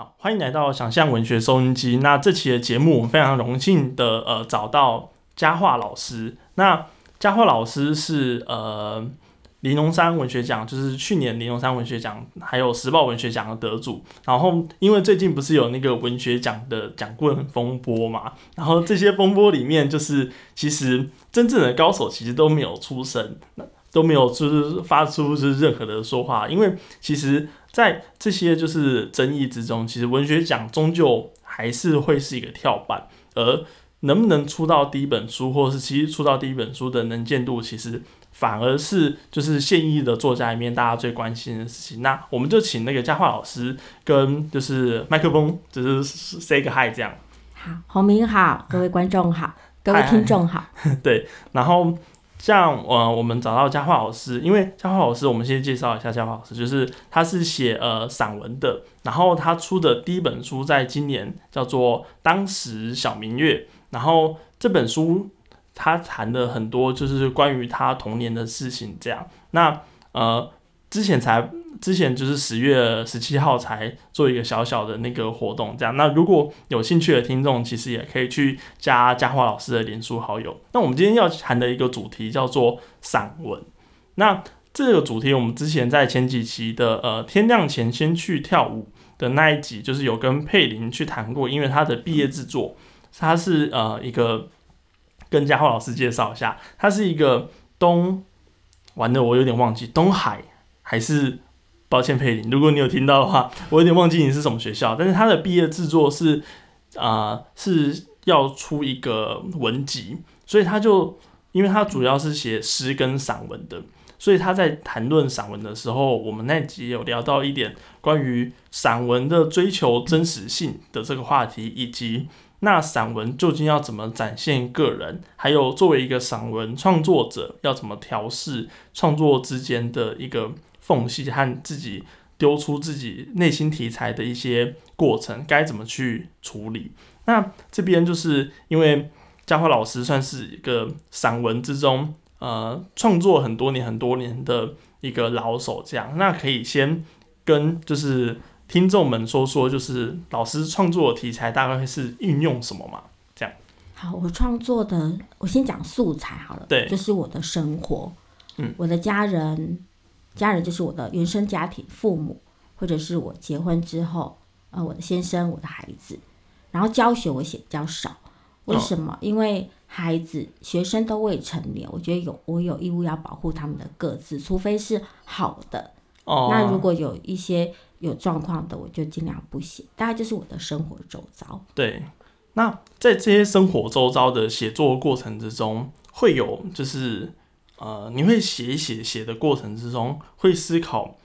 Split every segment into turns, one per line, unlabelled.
好，欢迎来到想象文学收音机。那这期的节目，我们非常荣幸的呃找到佳话老师。那佳话老师是呃玲珑山文学奖，就是去年玲珑山文学奖还有时报文学奖的得主。然后因为最近不是有那个文学奖的奖棍风波嘛，然后这些风波里面，就是其实真正的高手其实都没有出声，都没有就是发出就是任何的说话，因为其实。在这些就是争议之中，其实文学奖终究还是会是一个跳板，而能不能出到第一本书，或者是其实出到第一本书的能见度，其实反而是就是现役的作家里面大家最关心的事情。那我们就请那个佳话老师跟就是麦克风，就是 say 个 hi 这样。
好，洪明好，各位观众好，各位听众好。
对，然后。像呃，我们找到佳桦老师，因为佳桦老师，我们先介绍一下佳桦老师，就是他是写呃散文的，然后他出的第一本书在今年叫做《当时小明月》，然后这本书他谈的很多就是关于他童年的事情，这样，那呃之前才。之前就是十月十七号才做一个小小的那个活动，这样。那如果有兴趣的听众，其实也可以去加佳华老师的脸书好友。那我们今天要谈的一个主题叫做散文。那这个主题我们之前在前几期的呃天亮前先去跳舞的那一集，就是有跟佩林去谈过，因为他的毕业制作，他是呃一个跟佳华老师介绍一下，他是一个东，玩的我有点忘记东海还是。抱歉，佩林，如果你有听到的话，我有点忘记你是什么学校。但是他的毕业制作是啊是要出一个文集，所以他就因为他主要是写诗跟散文的，所以他在谈论散文的时候，我们那集有聊到一点关于散文的追求真实性的这个话题，以及那散文究竟要怎么展现个人，还有作为一个散文创作者要怎么调试创作之间的一个。缝隙和自己丢出自己内心题材的一些过程，该怎么去处理？那这边就是因为佳华老师算是一个散文之中呃创作很多年很多年的一个老手，这样那可以先跟就是听众们说说，就是老师创作的题材大概是运用什么嘛？这样。
好，我创作的我先讲素材好了，
对，
就是我的生活，嗯，我的家人。家人就是我的原生家庭，父母，或者是我结婚之后，呃，我的先生，我的孩子。然后教学我写比较少，为什么？因为孩子、学生都未成年，我觉得有我有义务要保护他们的各自，除非是好的。哦。那如果有一些有状况的，我就尽量不写。大概就是我的生活周遭。
对。那在这些生活周遭的写作过程之中，会有就是。呃，你会写一写写的过程之中，会思考，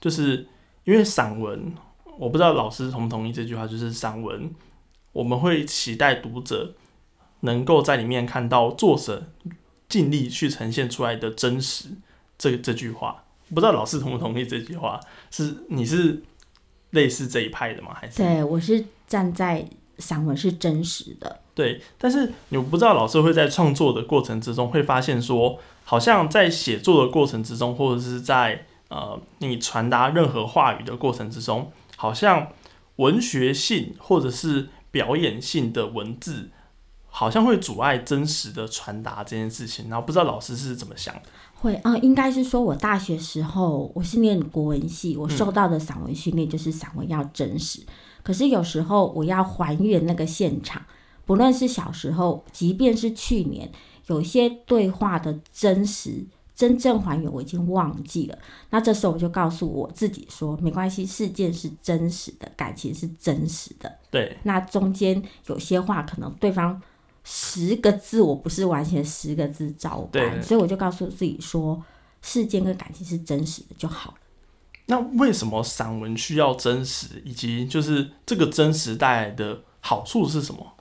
就是因为散文，我不知道老师同不同意这句话，就是散文，我们会期待读者能够在里面看到作者尽力去呈现出来的真实，这这句话，不知道老师同不同意这句话？是你是类似这一派的吗？还是？
对，我是站在散文是真实的。
对，但是你不知道老师会在创作的过程之中会发现说。好像在写作的过程之中，或者是在呃你传达任何话语的过程之中，好像文学性或者是表演性的文字，好像会阻碍真实的传达这件事情。然后不知道老师是怎么想的？
会啊，应该是说我大学时候我是念国文系，我受到的散文训练就是散文要真实。可是有时候我要还原那个现场，不论是小时候，即便是去年。有些对话的真实、真正还原，我已经忘记了。那这时候我就告诉我自己说：没关系，事件是真实的，感情是真实的。
对。
那中间有些话，可能对方十个字，我不是完全十个字照搬，所以我就告诉自己说：事件跟感情是真实的就好了。
那为什么散文需要真实，以及就是这个真实带来的好处是什么？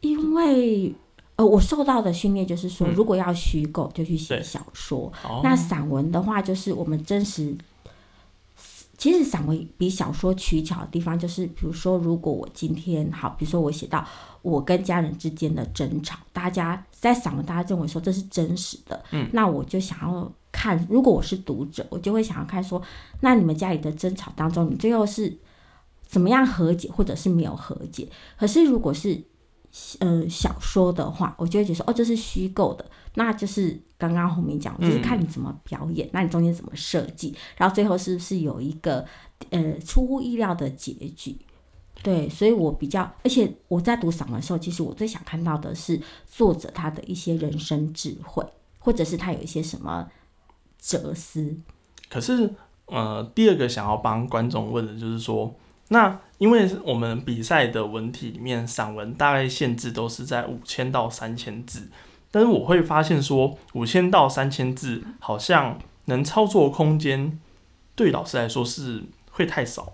因为。呃，我受到的训练就是说，如果要虚构，就去写小说。那散文的话，就是我们真实。其实散文比小说取巧的地方，就是比如说，如果我今天好，比如说我写到我跟家人之间的争吵，大家在散文，大家认为说这是真实的。嗯。那我就想要看，如果我是读者，我就会想要看说，那你们家里的争吵当中，你最后是怎么样和解，或者是没有和解。可是如果是呃小说的话，我就会觉得说，哦，这是虚构的，那就是刚刚后面讲，就是看你怎么表演，那你中间怎么设计，然后最后是不是有一个呃出乎意料的结局？对，所以我比较，而且我在读散文的时候，其实我最想看到的是作者他的一些人生智慧，或者是他有一些什么哲思。
可是，呃，第二个想要帮观众问的就是说，那因为我们比赛的文体里面，散文大概限制都是在五千到三千字，但是我会发现说，五千到三千字好像能操作空间，对老师来说是会太少。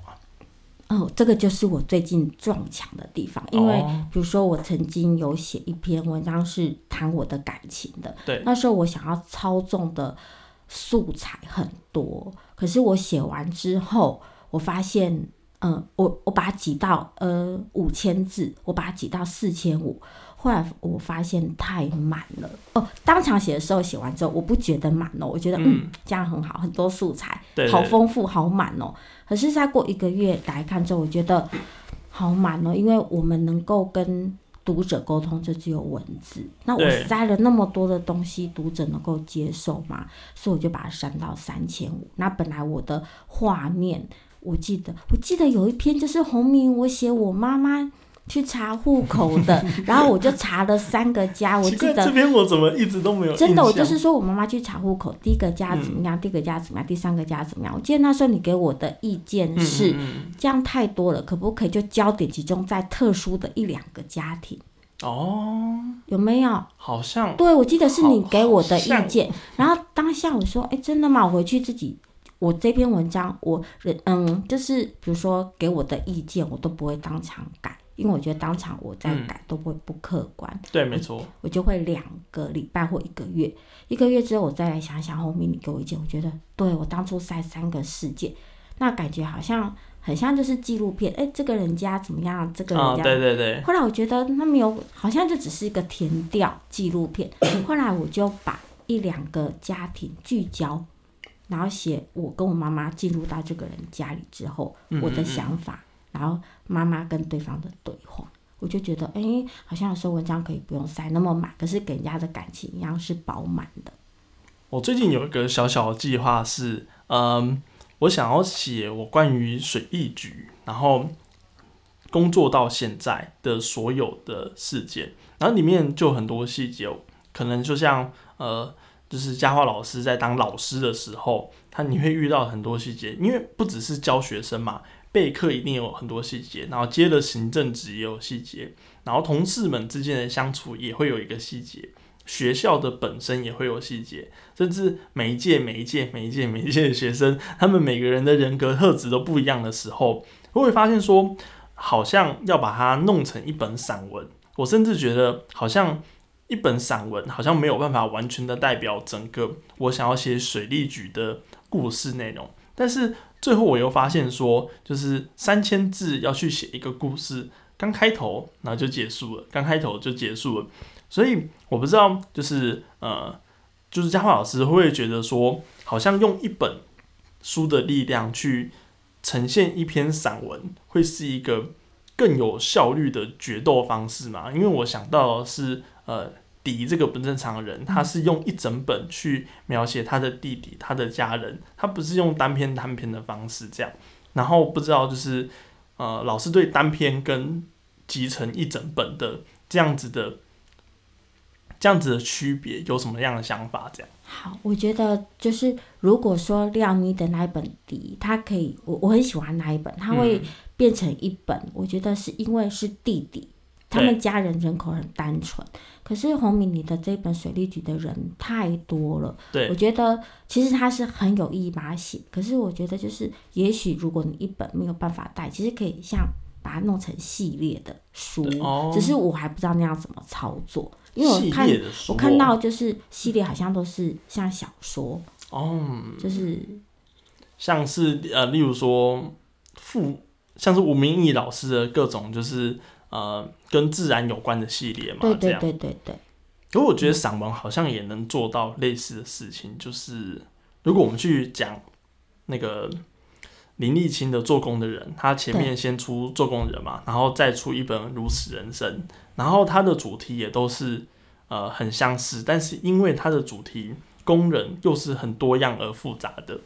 哦，这个就是我最近撞墙的地方，因为比如说我曾经有写一篇文章是谈我的感情的，
对，
那时候我想要操纵的素材很多，可是我写完之后，我发现，嗯，我我把它挤到呃五千字，我把它挤到四千五。后来我发现太满了哦，当场写的时候写完之后，我不觉得满哦，我觉得嗯这样很好，很多素材，好丰富，好满哦。可是再过一个月来看之后，我觉得好满哦，因为我们能够跟读者沟通，就只有文字。那我塞了那么多的东西，读者能够接受吗？所以我就把它删到三千五。那本来我的画面，我记得我记得有一篇就是红明，我写我妈妈。去查户口的，然后我就查了三个家，我记得
这边我怎么一直都没有
真的，我就是说我妈妈去查户口，第一个家怎么样，第二个家怎么样，第三个家怎么样？我记得那时候你给我的意见是这样太多了，可不可以就焦点集中在特殊的一两个家庭？
哦，
有没有？
好像
对，我记得是你给我的意见，然后当下我说，哎，真的吗？我回去自己，我这篇文章，我人嗯，就是比如说给我的意见，我都不会当场改。因为我觉得当场我再改都会不客观，
对，没错，
我就会两个礼拜或一个月，一个月之后我再来想想后面你给我意见，我觉得对我当初塞三个事件，那感觉好像很像就是纪录片，哎，这个人家怎么样，这个人家，
对对对。
后来我觉得那没有，好像就只是一个填调纪录片。后来我就把一两个家庭聚焦，然后写我跟我妈妈进入到这个人家里之后，我的想法。然后妈妈跟对方的对话，我就觉得，哎，好像有时候文章可以不用塞那么满，可是给人家的感情一样是饱满的。
我最近有一个小小的计划是，嗯，我想要写我关于水利局，然后工作到现在的所有的事件，然后里面就很多细节，可能就像，呃，就是佳话老师在当老师的时候，他你会遇到很多细节，因为不只是教学生嘛。备课一定有很多细节，然后接了行政职也有细节，然后同事们之间的相处也会有一个细节，学校的本身也会有细节，甚至每一届每一届每一届每一届的学生，他们每个人的人格特质都不一样的时候，我会发现说，好像要把它弄成一本散文，我甚至觉得好像一本散文好像没有办法完全的代表整个我想要写水利局的故事内容，但是。最后我又发现说，就是三千字要去写一个故事，刚开头然后就结束了，刚开头就结束了。所以我不知道，就是呃，就是佳慧老师会不会觉得说，好像用一本书的力量去呈现一篇散文，会是一个更有效率的决斗方式嘛？因为我想到是呃。迪这个不正常的人，他是用一整本去描写他的弟弟、他的家人，他不是用单篇单篇的方式这样。然后不知道就是呃，老师对单篇跟集成一整本的这样子的这样子的区别有什么样的想法？这样
好，我觉得就是如果说廖妮的那一本笛，他可以我我很喜欢那一本，他会变成一本，我觉得是因为是弟弟。他们家人人口很单纯，可是洪明，你的这本水利局的人太多了。
对，
我觉得其实他是很有意义把它写，可是我觉得就是，也许如果你一本没有办法带，其实可以像把它弄成系列的书。哦。只是我还不知道那样怎么操作，因为我看我看到就是系列好像都是像小说。哦。就是
像是呃，例如说傅，像是吴明义老师的各种就是。呃，跟自然有关的系列嘛，
对对对对对。
可我觉得散文好像也能做到类似的事情，就是如果我们去讲那个林立清的做工的人，他前面先出做工人嘛，然后再出一本如此人生，然后他的主题也都是呃很相似，但是因为他的主题工人又是很多样而复杂的，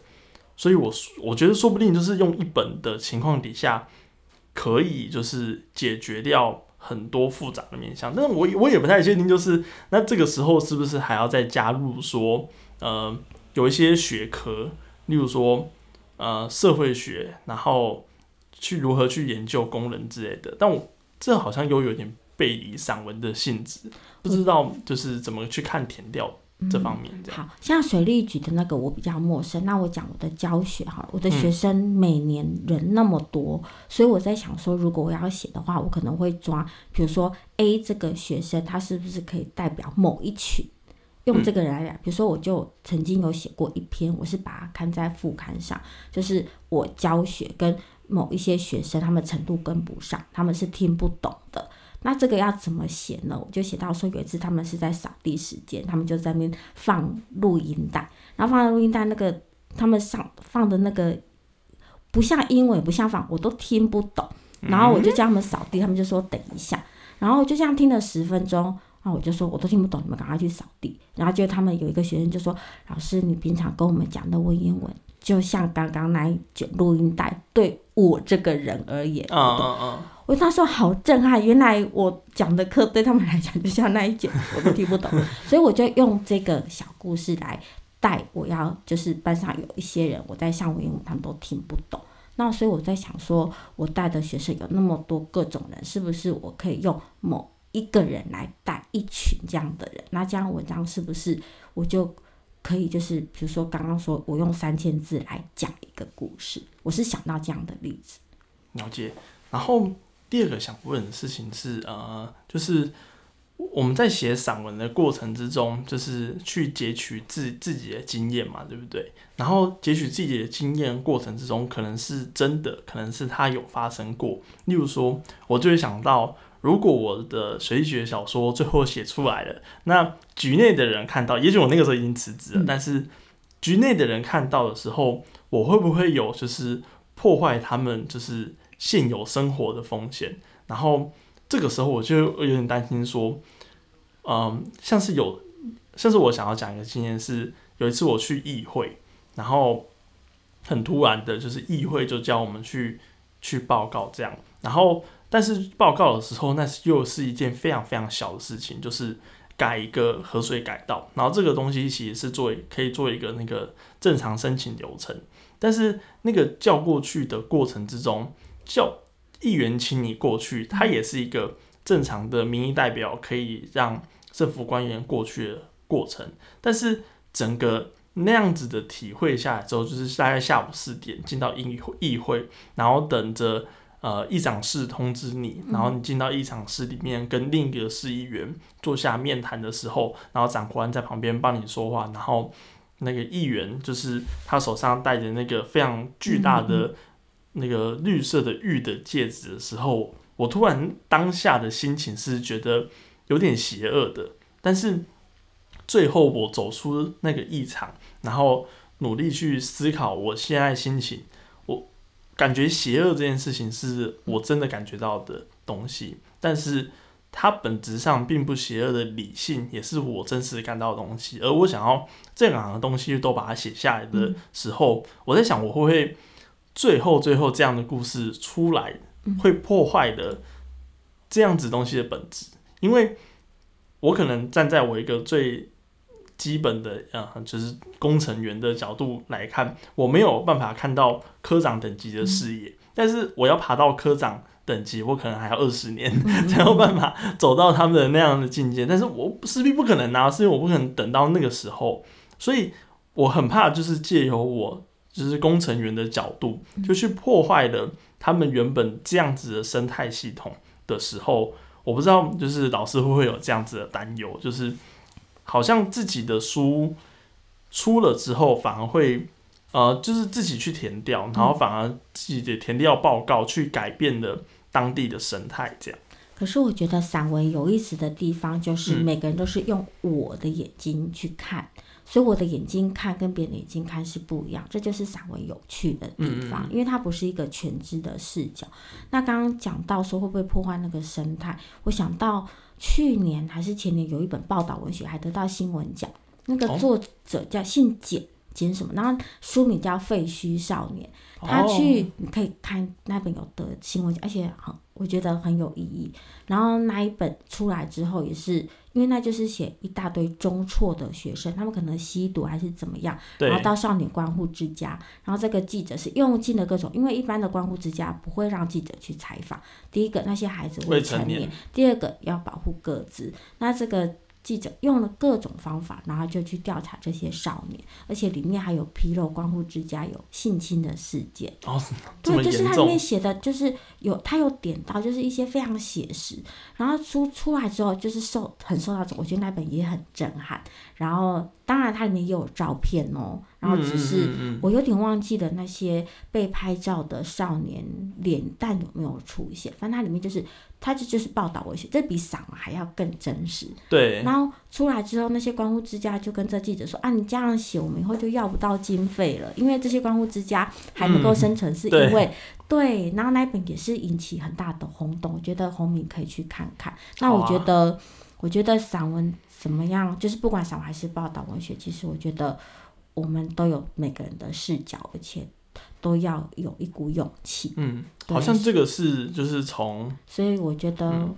所以我我觉得说不定就是用一本的情况底下，可以就是解决掉很多复杂的面向，但是我我也不太确定，就是那这个时候是不是还要再加入说呃有一些学科，例如说。呃，社会学，然后去如何去研究工人之类的，但我这好像又有点背离散文的性质，不知道就是怎么去看填调这方面。
好像水利局的那个我比较陌生，那我讲我的教学哈，我的学生每年人那么多，所以我在想说，如果我要写的话，我可能会抓，比如说 A 这个学生，他是不是可以代表某一群？用这个人来讲，比如说，我就曾经有写过一篇，我是把它刊在副刊上，就是我教学跟某一些学生，他们程度跟不上，他们是听不懂的。那这个要怎么写呢？我就写到说，有一次他们是在扫地时间，他们就在那边放录音带，然后放录音带那个他们上放的那个不像英文，也不像放，我都听不懂。然后我就叫他们扫地，他们就说等一下，然后就这样听了十分钟。那我就说，我都听不懂，你们赶快去扫地。然后就他们有一个学生就说：“老师，你平常跟我们讲的文言文，就像刚刚那一卷录音带，对我这个人而言，
嗯嗯嗯，
我他说好震撼，原来我讲的课对他们来讲就像那一卷，我都听不懂。所以我就用这个小故事来带，我要就是班上有一些人，我在上文言文，他们都听不懂。那所以我在想说，我带的学生有那么多各种人，是不是我可以用某。一个人来带一群这样的人，那这样文章是不是我就可以就是，比如说刚刚说我用三千字来讲一个故事，我是想到这样的例子。
了解。然后第二个想问的事情是，呃，就是我们在写散文的过程之中，就是去截取自自己的经验嘛，对不对？然后截取自己的经验过程之中，可能是真的，可能是他有发生过。例如说，我就会想到。如果我的水学小说最后写出来了，那局内的人看到，也许我那个时候已经辞职了，但是局内的人看到的时候，我会不会有就是破坏他们就是现有生活的风险？然后这个时候我就有点担心说，嗯，像是有，像是我想要讲一个经验是，有一次我去议会，然后很突然的，就是议会就叫我们去去报告这样，然后。但是报告的时候，那又是一件非常非常小的事情，就是改一个河水改道，然后这个东西其实是做可以做一个那个正常申请流程。但是那个叫过去的过程之中，叫议员请你过去，它也是一个正常的民意代表可以让政府官员过去的过程。但是整个那样子的体会下来之后，就是大概下午四点进到议议会，然后等着。呃，议长室通知你，然后你进到议长室里面跟另一个市议员坐下面谈的时候，然后长官在旁边帮你说话，然后那个议员就是他手上戴着那个非常巨大的那个绿色的玉的戒指的时候，我突然当下的心情是觉得有点邪恶的，但是最后我走出那个议场，然后努力去思考我现在心情。感觉邪恶这件事情是我真的感觉到的东西，但是它本质上并不邪恶的理性，也是我真实感到的东西。而我想要这两个东西都把它写下来的时候，我在想我会不会最后最后这样的故事出来会破坏的这样子东西的本质，因为我可能站在我一个最。基本的呃，就是工程员的角度来看，我没有办法看到科长等级的视野，但是我要爬到科长等级，我可能还要二十年 才有办法走到他们的那样的境界，但是我势必不可能啊，是因为我不可能等到那个时候，所以我很怕就是借由我就是工程员的角度，就去破坏了他们原本这样子的生态系统的时候，我不知道就是老师会不会有这样子的担忧，就是。好像自己的书出了之后，反而会呃，就是自己去填掉，然后反而自己的填掉报告去改变了当地的生态，这样。
可是我觉得散文有意思的地方，就是每个人都是用我的眼睛去看，所以我的眼睛看跟别人的眼睛看是不一样，这就是散文有趣的地方，因为它不是一个全知的视角。那刚刚讲到说会不会破坏那个生态，我想到去年还是前年有一本报道文学还得到新闻奖，那个作者叫姓简。简什么？然后书名叫《废墟少年》，他去你可以看那本有的新闻，而且很我觉得很有意义。然后那一本出来之后，也是因为那就是写一大堆中辍的学生，他们可能吸毒还是怎么样，然后到少年关护之家，然后这个记者是用尽了各种，因为一般的关护之家不会让记者去采访。第一个，那些孩子未成年；第二个，要保护各自。那这个。记者用了各种方法，然后就去调查这些少年，而且里面还有披露关乎之家有性侵的事件。
哦，
对，就是他里面写的，就是有他有点到，就是一些非常写实。然后出出来之后，就是受很受到，我觉得那本也很震撼。然后当然它里面也有照片哦。然后只是我有点忘记了那些被拍照的少年脸蛋有没有出现，反正它里面就是它这就是报道文学，这比散文还要更真实。
对。
然后出来之后，那些关乎之家就跟这记者说：“啊，你这样写，我们以后就要不到经费了，因为这些关乎之家还能够生存，是因为对。”然后那本也是引起很大的轰动，我觉得红米可以去看看。那我觉得，我觉得散文怎么样？就是不管散文还是报道文学，其实我觉得。我们都有每个人的视角，而且都要有一股勇气。
嗯，好像这个是就是从，
所以我觉得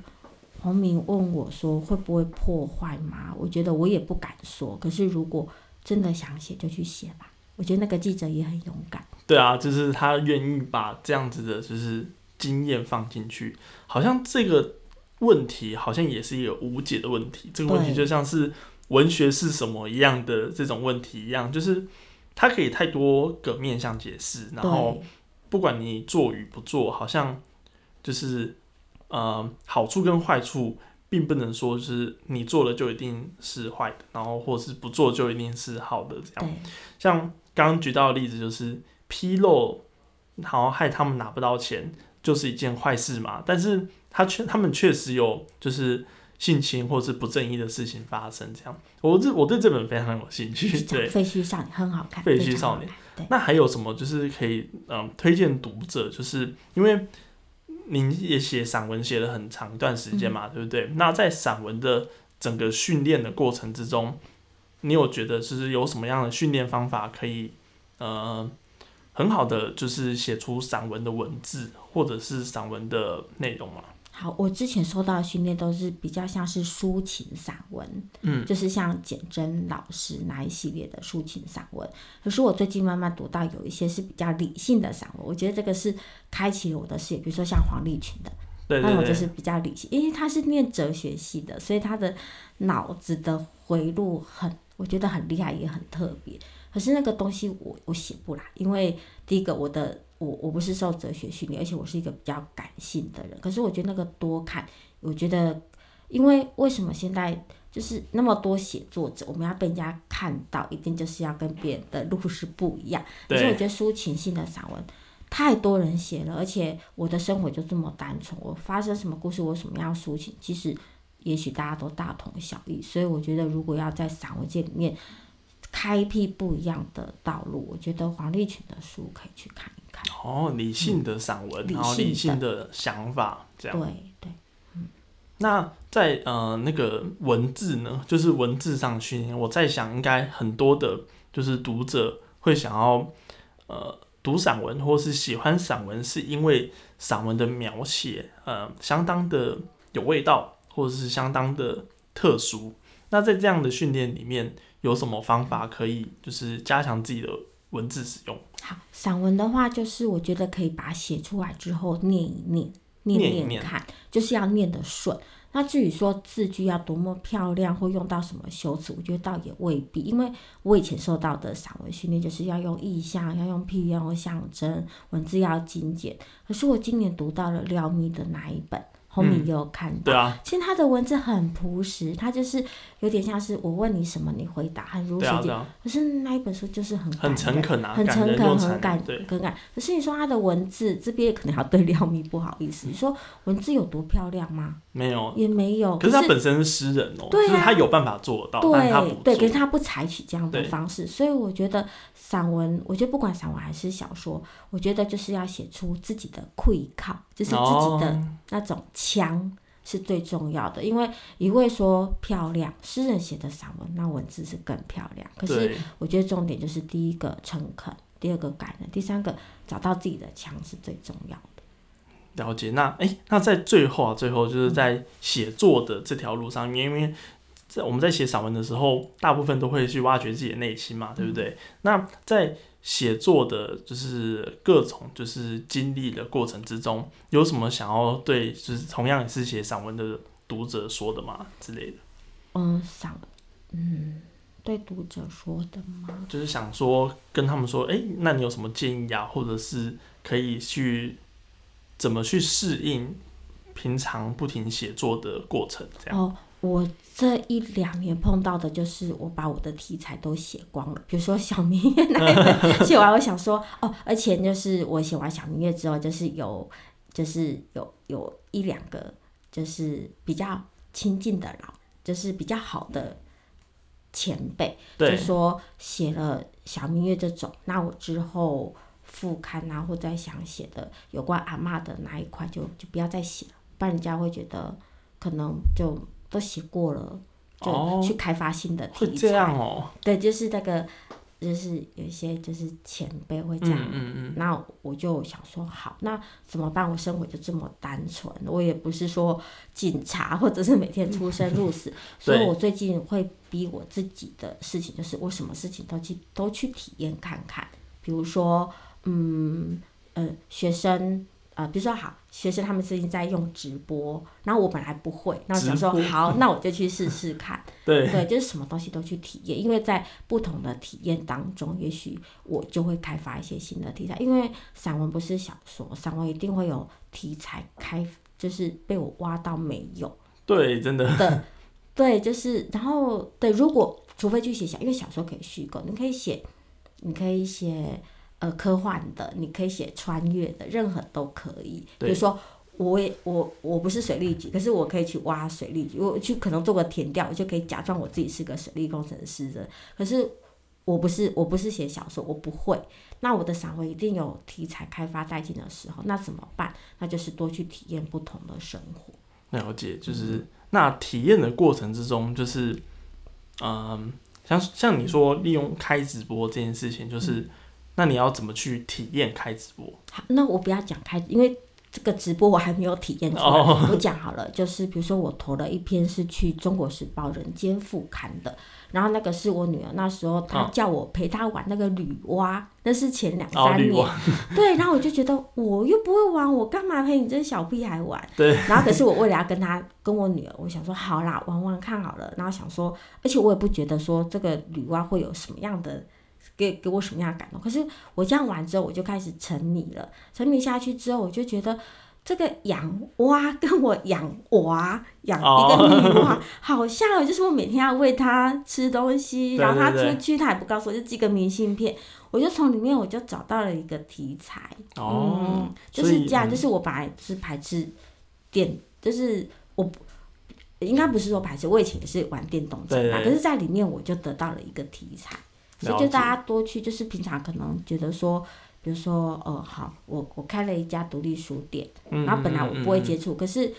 洪明问我说会不会破坏嘛？我觉得我也不敢说。可是如果真的想写，就去写吧。我觉得那个记者也很勇敢。
对啊，就是他愿意把这样子的，就是经验放进去。好像这个问题好像也是一个无解的问题。这个问题就像是。文学是什么一样的这种问题一样，就是它可以太多个面向解释，然后不管你做与不做，好像就是呃好处跟坏处，并不能说是你做了就一定是坏的，然后或是不做就一定是好的这样。像刚刚举到的例子，就是披露，然后害他们拿不到钱，就是一件坏事嘛。但是他确他们确实有就是。性侵或是不正义的事情发生，这样，我这我对这本非常有兴趣。对，
废墟少年很好看。
废墟少年，那还有什么就是可以嗯推荐读者？就是因为您也写散文写了很长一段时间嘛，对不对？那在散文的整个训练的过程之中，你有觉得就是有什么样的训练方法可以呃很好的就是写出散文的文字或者是散文的内容吗？
好，我之前收到的训练都是比较像是抒情散文，嗯，就是像简真老师那一系列的抒情散文。可是我最近慢慢读到有一些是比较理性的散文，我觉得这个是开启了我的视野。比如说像黄立群的，
那
我就是比较理性，因为他是念哲学系的，所以他的脑子的回路很，我觉得很厉害，也很特别。可是那个东西我我写不来，因为第一个我的。我我不是受哲学训练，而且我是一个比较感性的人。可是我觉得那个多看，我觉得，因为为什么现在就是那么多写作者，我们要被人家看到，一定就是要跟别人的路是不一样。可是我觉得抒情性的散文太多人写了，而且我的生活就这么单纯，我发生什么故事，我什么样抒情，其实也许大家都大同小异。所以我觉得，如果要在散文界里面开辟不一样的道路，我觉得黄立群的书可以去看一看。
哦，理性的散文，然后理性的想法，这样。
对对，嗯。
那在呃那个文字呢，就是文字上训练，我在想，应该很多的，就是读者会想要呃读散文，或是喜欢散文，是因为散文的描写呃相当的有味道，或者是相当的特殊。那在这样的训练里面，有什么方法可以就是加强自己的？文字使用
好，散文的话，就是我觉得可以把它写出来之后念一念，念念看，就是要念得顺。那至于说字句要多么漂亮，或用到什么修辞，我觉得倒也未必。因为我以前受到的散文训练，就是要用意象，要用譬喻，要用象征，文字要精简。可是我今年读到了廖咪的那一本，后面也有看到。
对啊，
其实他的文字很朴实，他就是有点像是我问你什么，你回答，很如实
对啊，啊，
可是那一本书就是很
很诚恳啊，
很诚恳，很感，很感。可是你说他的文字这边可能要对廖咪不好意思，你说文字有多漂亮吗？
没有。
也没有。
可是他本身是诗人哦，
对啊
就是他有办法做得到，但他不
对对，可是。他不采取这样的方式，所以我觉得散文，我觉得不管散文还是小说，我觉得就是要写出自己的愧靠，就是自己的
哦
那种腔是最重要的。因为一味说漂亮，诗人写的散文那文字是更漂亮。可是，我觉得重点就是第一个诚恳，第二个感人，第三个找到自己的强是最重要的。
了解。那哎、那在最后啊，最后就是在写作的这条路上面，因为在我们在写散文的时候，大部分都会去挖掘自己的内心嘛，对不对？那在写作的，就是各种就是经历的过程之中，有什么想要对就是同样也是写散文的读者说的吗之类的？
嗯，想嗯，对读者说的吗？
就是想说跟他们说，哎、那你有什么建议啊，或者是可以去怎么去适应平常不停写作的过程？这样
哦，我这一两年碰到的就是我把我的题材都写光了，比如说小明月那一本 写完，我想说哦，而且就是我写完小明月之后，就是有就是有有一两个就是比较亲近的老，就是比较好的前辈，就，说写了小明月这种，那我之后副刊啊，或者想写的有关阿嬷的那一块就，就不要再写了，不然人家会觉得可能就都写过了，就
哦
去开发新的题材。
会这样哦、
对，就是那个，就是有一些就是前辈会这样。
嗯嗯嗯，
那我就想说，好，那怎么办？我生活就这么单纯，我也不是说警察，或者是每天出生入死，所以我最近会逼我自己的事情，就是我什么事情都去都去体验看看。比如说，嗯呃，学生呃，比如说好，学生他们最近在用直播，然后我本来不会，那我想说好，那我就去试试看。
对，
对，就是什么东西都去体验，因为在不同的体验当中，也许我就会开发一些新的题材。因为散文不是小说，散文一定会有题材开，就是被我挖到没有
对，真的，
的。对，就是然后对，如果除非去写小，因为小说可以虚构，你可以写，你可以写呃科幻的，你可以写穿越的，任何都可以。比如说。我也我我不是水利局，可是我可以去挖水利局，我去可能做个填调，我就可以假装我自己是个水利工程师的。可是我不是我不是写小说，我不会。那我的散文一定有题材开发殆尽的时候，那怎么办？那就是多去体验不同的生活。
了解，就是那体验的过程之中，就是嗯，像像你说利用开直播这件事情，就是、那你要怎么去体验开直播？
好，那我不要讲开，因为这个直播我还没有体验出来。
哦
我讲好了，就是比如说我投了一篇是去《中国时报》人间副刊的，然后那个是我女儿那时候她
哦
叫我陪她玩那个女娲，那是前两
哦，
三年。对，然后我就觉得我又不会玩，我干嘛陪你这小屁孩玩？
对。
然后可是我为了要跟她跟我女儿，我想说好啦，玩玩看好了。然后想说，而且我也不觉得说这个女娲会有什么样的给给我什么样的感动。可是我这样玩之后，我就开始沉迷了。沉迷下去之后，我就觉得。这个养蛙跟我养娃养一个女娲好像哦，就是我每天要喂它吃东西，然后它出去它也不告诉我，就寄个明信片，我就从里面我就找到了一个题材，
哦
嗯，就是这样，
嗯
就是我本来是排斥电，就是我不应该不是说排斥，我以前也是玩电动车嘛，可是在里面我就得到了一个题材，所以就大家多去，就是平常可能觉得说。比如说，呃，好，我我开了一家独立书店，
嗯
然后本来我不会接触，可是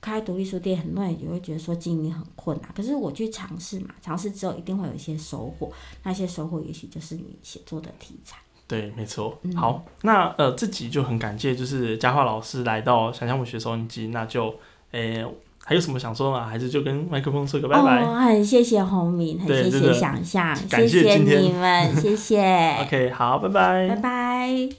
开独立书店，很多人也会觉得说经营很困难。可是我去尝试嘛，尝试之后一定会有一些收获，那些收获也许就是你写作的题材。
对，没错。
嗯
好，那呃，这集就很感谢，就是佳桦老师来到想象文学收音机，那就诶、还有什么想说吗？还是就跟麦克风说个拜拜、
哦，很谢谢红明，很谢谢想象，
感谢
谢你们，谢谢，
OK，好，拜拜。
拜拜。